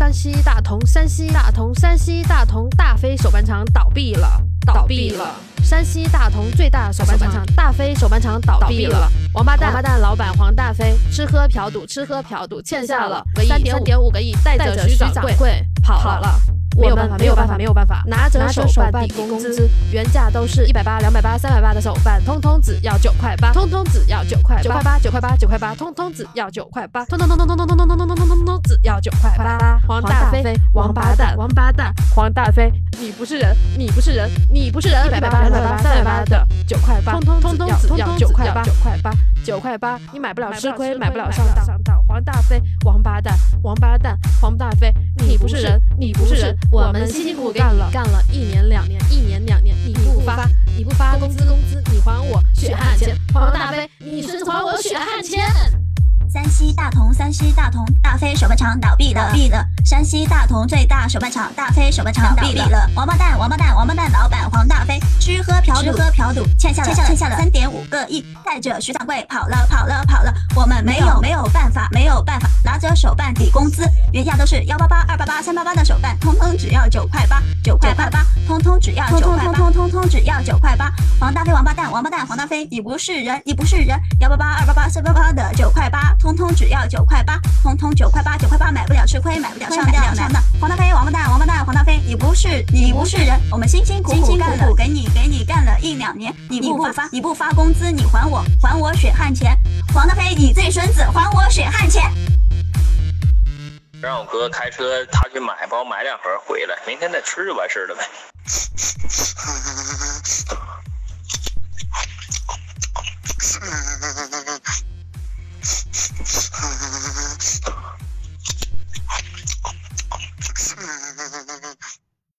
山西大同，山西大同，山西大同大飞手办厂倒闭了，倒闭了。山西大同最大手办厂大飞手办厂倒闭了，王八蛋，王八蛋，老板黄大飞吃喝嫖赌，吃喝嫖赌，欠下了三点五个亿，带着徐掌柜跑了。没有办法，没有办法，没有办法，拿着手办抵工资，原价都是一百八、两百八、三百八的手办，通通只要九块八，通通只要九块九块八，九块八，九块八，通通只要九块八，通通通通通通通通通通通通通只要九块八。黄大飞，王八蛋，王八蛋，黄大飞，你不是人，你不是人，你不是人，一百八、两百八、三百八的九块八，通通通通只要九块八，九块八，九块八，你买不了吃亏，买不了上当。黄大飞，王八蛋，王八蛋，黄大飞，你不是我们辛辛苦苦干了，干了一年两年，一年两年，你不发，你不发工资，工资你还我血汗钱，黄大飞，你是还我血汗钱。山西大同，山西大同大飞手办厂倒闭了，闭了。山西大同最大手办厂大飞手办厂倒闭了。王八蛋，王八蛋，王八蛋，老板黄大飞嫖赌，吃喝嫖赌，欠下了欠下了三点五个亿，带着徐掌柜跑了跑了跑了。我们没有没有办法没有办法，拿着手办抵工资，原价都是幺八八二八八三八八的手办，通通只要九块八九块八八，通通只要九块八，通通通通只要九块八。黄大飞，王八蛋，王八蛋，黄大飞，你不是人，你不是人，幺八八二八八三八八的九块八。通通只要九块八，通通九块八，九块八买不了吃亏，买不了上当。黄大飞，王八蛋，王八蛋，黄大飞，你不是你不是人，我们辛辛苦苦干了，给你给你干了一两年，你不发你不发工资，你还我还我血汗钱。黄大飞，你这孙子，还我血汗钱。让我哥开车，他去买，帮我买两盒回来，明天再吃就完事了呗。